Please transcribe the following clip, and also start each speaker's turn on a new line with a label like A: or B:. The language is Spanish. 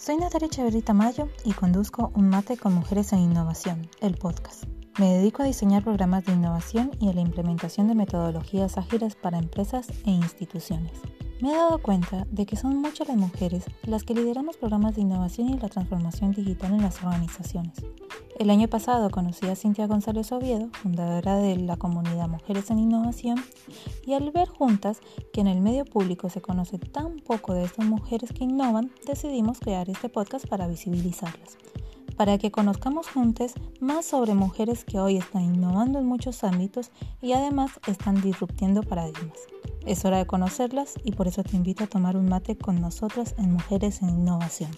A: Soy Natalia Echeverrita Mayo y conduzco Un Mate con Mujeres en Innovación, el podcast. Me dedico a diseñar programas de innovación y a la implementación de metodologías ágiles para empresas e instituciones. Me he dado cuenta de que son muchas las mujeres las que lideramos programas de innovación y la transformación digital en las organizaciones. El año pasado conocí a Cintia González Oviedo, fundadora de la comunidad Mujeres en Innovación, y al ver juntas que en el medio público se conoce tan poco de estas mujeres que innovan, decidimos crear este podcast para visibilizarlas para que conozcamos juntos más sobre mujeres que hoy están innovando en muchos ámbitos y además están disruptiendo paradigmas. Es hora de conocerlas y por eso te invito a tomar un mate con nosotras en Mujeres en Innovación.